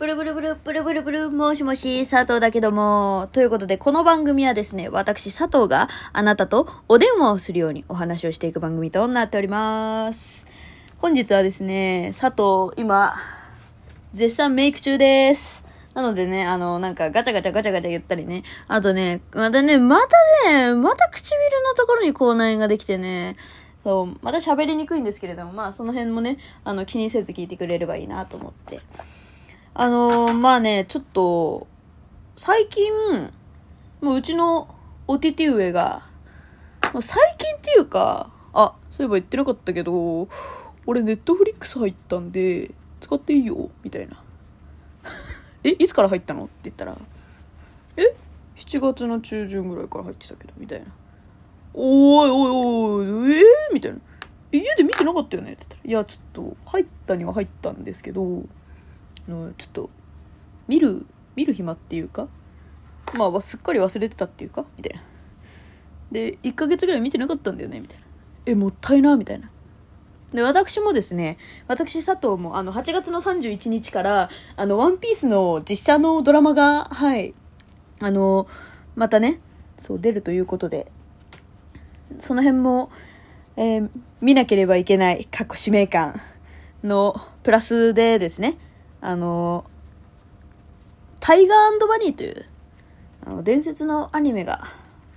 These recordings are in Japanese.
ブルブルブル、ブルブルブル、もしもし、佐藤だけども。ということで、この番組はですね、私佐藤があなたとお電話をするようにお話をしていく番組となっております。本日はですね、佐藤、今、絶賛メイク中です。なのでね、あの、なんかガチャガチャガチャガチャ言ったりね。あとね、またね、またね、また唇のところに口内炎ができてね、そう、また喋りにくいんですけれども、まあその辺もね、あの気にせず聞いてくれればいいなと思って。あのーまあね、ちょっと、最近、もううちのおてて上が、もう最近っていうか、あ、そういえば言ってなかったけど、俺ネットフリックス入ったんで、使っていいよ、みたいな。え、いつから入ったの？って言ったら、え ?7 月の中旬ぐらいから入ってたけど、みたいな。おいおいおい、えー、みたいな。家で見てなかったよね？って言ったら、いや、ちょっと、入ったには入ったんですけど、のちょっと、見る、見る暇っていうか、まあ、すっかり忘れてたっていうか、みたいな。で、1ヶ月ぐらい見てなかったんだよね、みたいな。え、もったいな、みたいな。で、私もですね、私、佐藤も、あの、8月の31日から、あの、ワンピースの実写のドラマが、はい、あの、またね、そう、出るということで、その辺も、えー見なければいけない、過去使命感のプラスでですね、あの、タイガーバニーという、あの、伝説のアニメが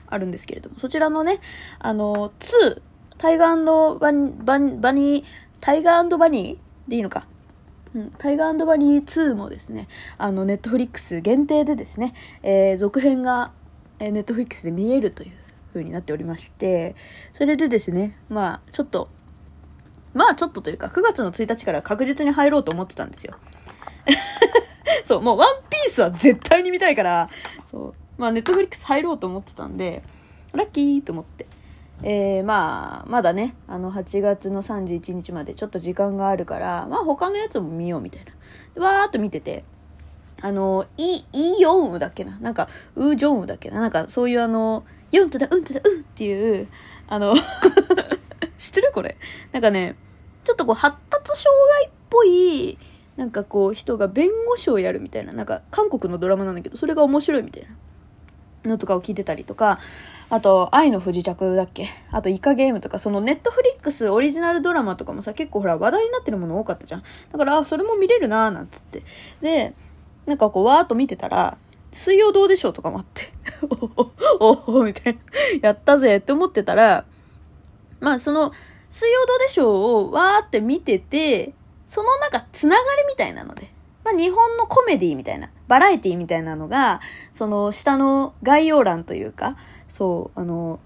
あるんですけれども、そちらのね、あの、2、タイガーバニバニバニー、タイガーバニーでいいのか。うん、タイガーバニー2もですね、あの、 Netflix 限定でですね、えー続編が、えー Netflix で見えるという風になっておりまして、それでですね、まあ、ちょっと、まあちょっとというか、9月の1日から確実に入ろうと思ってたんですよ。そう、もうワンピースは絶対に見たいから、そう、まあ Netflix 入ろうと思ってたんで、ラッキーと思って。えー、まあ、まだね、あの、8月の31日までちょっと時間があるから、まあ他のやつも見ようみたいな。わーっと見てて、あの、イ、イヨンウだっけななんか、ウージョンウだっけななんか、そういうあの、ヨンとだ、うんとだ、うんっていう、あの、知ってるこれ？なんかね、ちょっとこう、発達障害っぽい、なんかこう、人が弁護士をやるみたいな、なんか、韓国のドラマなんだけど、それが面白いみたいなのとかを聞いてたりとか、あと、愛の不時着だっけ？あと、イカゲームとか、そのネットフリックスオリジナルドラマとかもさ、結構ほら、話題になってるもの多かったじゃん。だから、あ、それも見れるなーなんつって。で、なんかこう、わーっと見てたら、水曜どうでしょうとかもあって、おおおおみたいな、やったぜって思ってたら、まあその、水曜どうでしょうをわーって見てて、そのなんかつながりみたいなので、まあ日本のコメディみたいな、バラエティみたいなのが、その下の概要欄というか、そう、あの、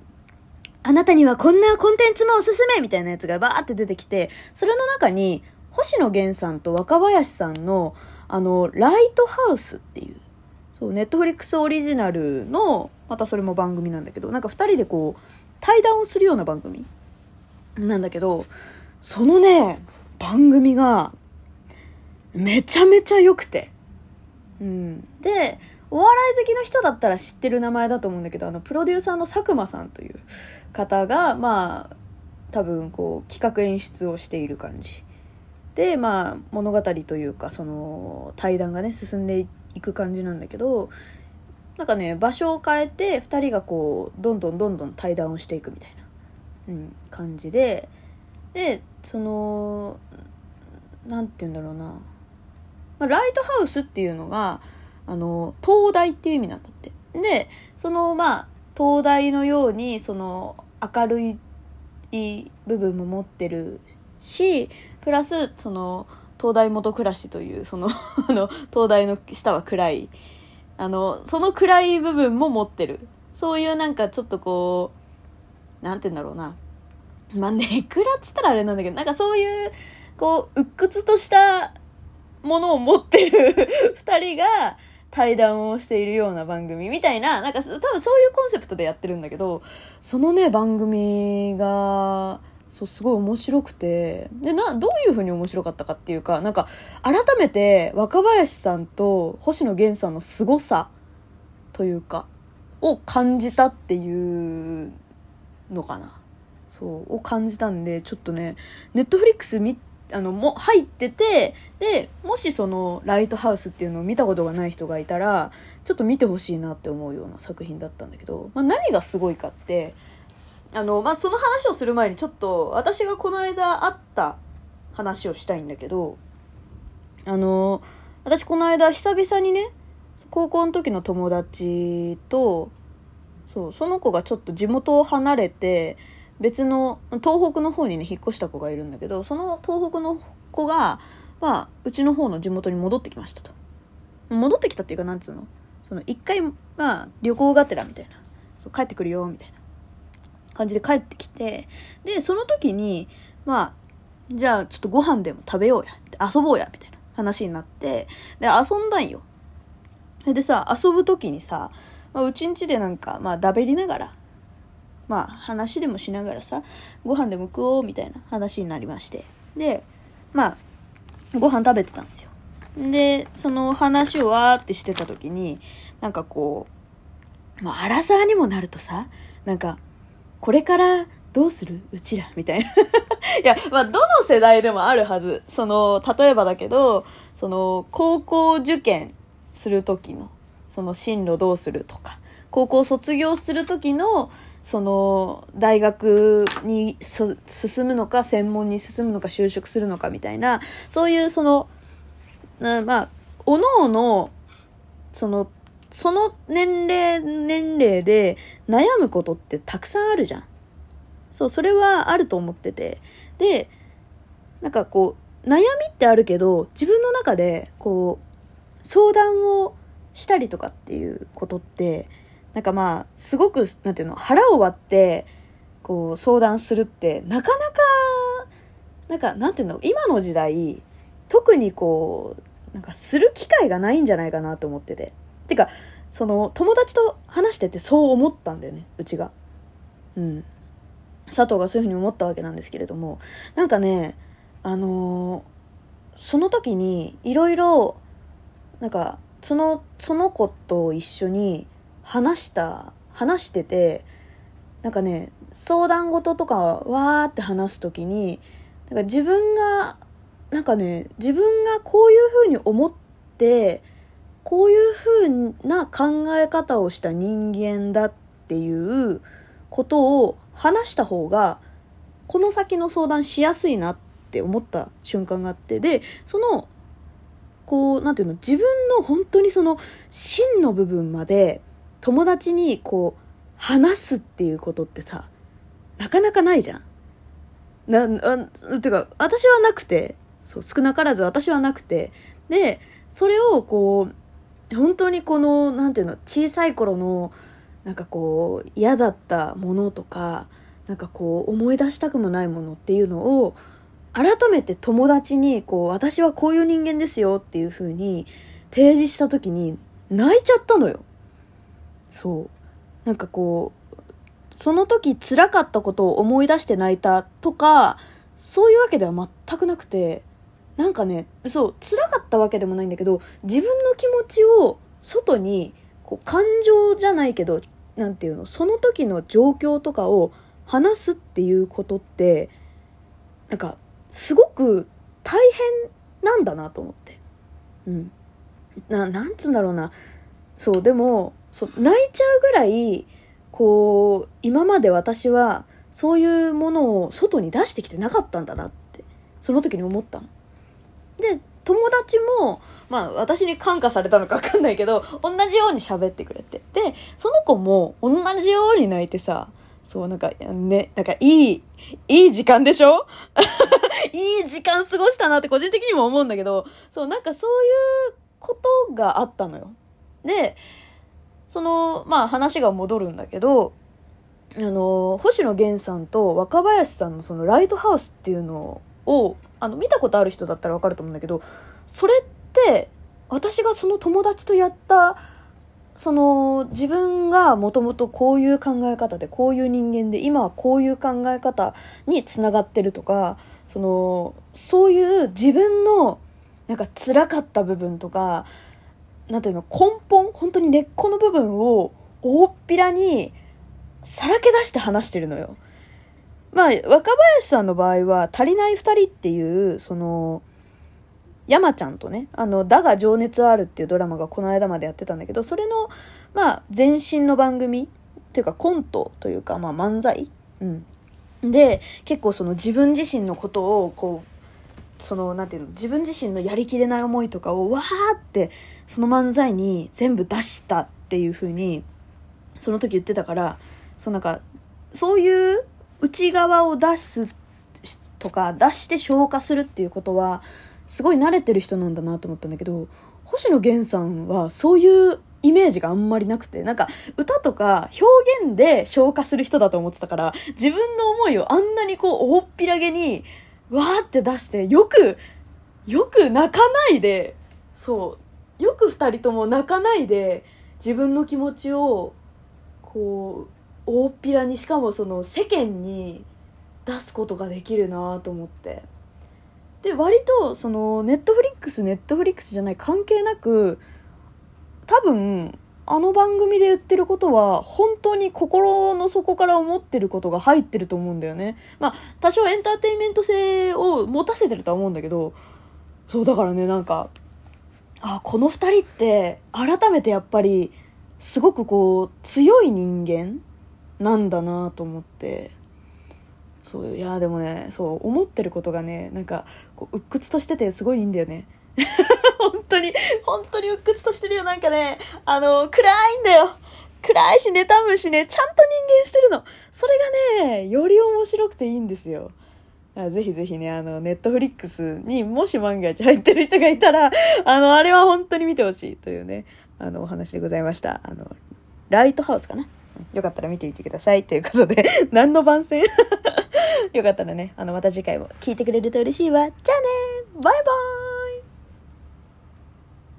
あなたにはこんなコンテンツもおすすめみたいなやつがバーって出てきて、それの中に、星野源さんと若林さんの、あの、ライトハウスっていう、そう、ネットフリックスオリジナルの、またそれも番組なんだけど、なんか二人でこう、対談をするような番組なんだけど、そのね、番組が、めちゃめちゃ良くて。うん。で、お笑い好きの人だったら知ってる名前だと思うんだけど、あの、プロデューサーの佐久間さんという方が、まあ、多分こう、企画演出をしている感じ。で、まあ、物語というか、その、対談がね、進んでいく感じなんだけど、なんかね、場所を変えて、二人がこう、どんどんどんどん対談をしていくみたいな、うん、感じで、で、その、なんて言うんだろうな、まあ、ライトハウスっていうのが、あの、灯台っていう意味なんだって。で、その、まあ、灯台のように、その、明るい部分も持ってるし、プラス、その、灯台元暮らしという、その、灯台の下は暗い、あの、その暗い部分も持ってる。そういうなんかちょっとこう、なんて言うんだろうな。まあ、ネクラっつったらあれなんだけど、なんかそういう、こう、鬱屈としたものを持ってる 二人が対談をしているような番組みたいな、なんか多分そういうコンセプトでやってるんだけど、そのね、番組が、そう、すごい面白くて、で、な、どういう風に面白かったかっていうか、なんか、改めて若林さんと星野源さんの凄さというか、を感じたっていうのかな。そう、を感じたんで、ちょっとね、ネットフリックス見あのも入っててでもしそのライトハウスっていうのを見たことがない人がいたらちょっと見てほしいなって思うような作品だったんだけど、まあ、何がすごいかってあの、まあ、その話をする前にちょっと私がこの間会った話をしたいんだけどあの私この間久々にね高校の時の友達とそうその子がちょっと地元を離れて別の東北の方にね引っ越した子がいるんだけどその東北の子が、まあ、うちの方の地元に戻ってきましたと。戻ってきたっていうかなんつうの？その一回まあ旅行がてらみたいな。そう帰ってくるよみたいな。感じで帰ってきてでその時にまあじゃあちょっとご飯でも食べようや。遊ぼうやみたいな。話になってで遊んだんよ。でさ遊ぶ時にさ、まあ、うちんちでなんかまあだべりながらまあ話でもしながらさご飯でも食おうみたいな話になりまして。でまあご飯食べてたんですよ。でその話をわーってしてた時になんかこうまあ荒沢にもなるとさなんかこれからどうする？うちら？みたいな。いやまあどの世代でもあるはず。その例えばだけどその高校受験する時のその進路どうするとか高校卒業する時のその大学に進むのか専門に進むのか就職するのかみたいなそういうそのまあおのおのそのその年齢年齢で悩むことってたくさんあるじゃん。そうそれはあると思っててでなんかこう悩みってあるけど自分の中でこう相談をしたりとかっていうことってなんかまあすごくなんていうの腹を割ってこう相談するってなかなかなんかなんていうの今の時代特にこうなんかする機会がないんじゃないかなと思ってて。てかその友達と話しててそう思ったんだよねうちが。うん。佐藤がそういうふうに思ったわけなんですけれどもなんかねあのー、その時にいろいろなんかそのその子と一緒に話した話しててなんかね相談事とかわーって話す時になんか自分がなんかね自分がこういうふうに思ってこういうふうな考え方をした人間だっていうことを話した方がこの先の相談しやすいなって思った瞬間があってでそのこう何て言うの自分の本当にその真の部分まで友達にこう話すっていうことってさなかなかないじゃん。なあてか私はなくてそう少なからず私はなくてでそれをこう本当にこの何て言うの小さい頃のなんかこう嫌だったものとかなんかこう思い出したくもないものっていうのを改めて友達にこう私はこういう人間ですよっていう風に提示した時に泣いちゃったのよ。そうなんかこうその時辛かったことを思い出して泣いたとかそういうわけでは全くなくてなんかねそう辛かったわけでもないんだけど自分の気持ちを外にこう感情じゃないけど何て言うのその時の状況とかを話すっていうことってなんかすごく大変なんだなと思って。うん。な、なんつうんだろうな。そう、でも、そう泣いちゃうぐらいこう今まで私はそういうものを外に出してきてなかったんだなってその時に思ったの。で友達もまあ私に感化されたのか分かんないけど同じように喋ってくれてでその子も同じように泣いてさそうなんかねなんかいいいい時間でしょ？いい時間過ごしたなって個人的にも思うんだけどそうなんかそういうことがあったのよ。でその、まあ話が戻るんだけど、あの、星野源さんと若林さんのそのライトハウスっていうのを、あの、見たことある人だったらわかると思うんだけど、それって、私がその友達とやった、その自分がもともとこういう考え方でこういう人間で今はこういう考え方につながってるとかそのそういう自分のなんか辛かった部分とかなんていうの根本本当に根っこの部分を大っぴらにさらけ出して話してるのよまあ、若林さんの場合は、足りない二人っていう、その、山ちゃんとね、あの、だが情熱あるっていうドラマがこの間までやってたんだけど、それの、まあ、前身の番組っていうかコントというか、まあ漫才？うん。で、結構その自分自身のことを、こう、その、なんていうの、自分自身のやりきれない思いとかを、わーって、その漫才に全部出したっていう風に、その時言ってたから、そうなんか、そういう内側を出すとか、出して消化するっていうことは、すごい慣れてる人なんだなと思ったんだけど、星野源さんはそういうイメージがあんまりなくて、なんか歌とか表現で消化する人だと思ってたから、自分の思いをあんなにこう大っぴらげに、わーって出して、よく、よく泣かないで、そう、よく二人とも泣かないで、自分の気持ちを、こう、大っぴらに、しかもその世間に出すことができるなと思って。で割とその Netflix Netflix じゃない関係なく多分あの番組で言ってることは本当に心の底から思ってることが入ってると思うんだよね。まあ多少エンターテインメント性を持たせてるとは思うんだけどそうだからねなんかあこの二人って改めてやっぱりすごくこう強い人間なんだなと思って。そういやでもねそう思ってることがねなんかこう鬱屈としててすごいいいんだよね。本当に本当に鬱屈としてるよなんかね。あの暗いんだよ。暗いし妬むしね。ちゃんと人間してるの。それがねより面白くていいんですよ。ぜひぜひね、あの、ネットフリックスにもし万が一入ってる人がいたら、あの、あれは本当に見てほしい。というね、あの、お話でございました。あの、ライトハウスかな。よかったら見てみてください。ということで、何の番宣？よかったらね、あの、また次回も聞いてくれると嬉しいわ。じゃあね。バイバーイ。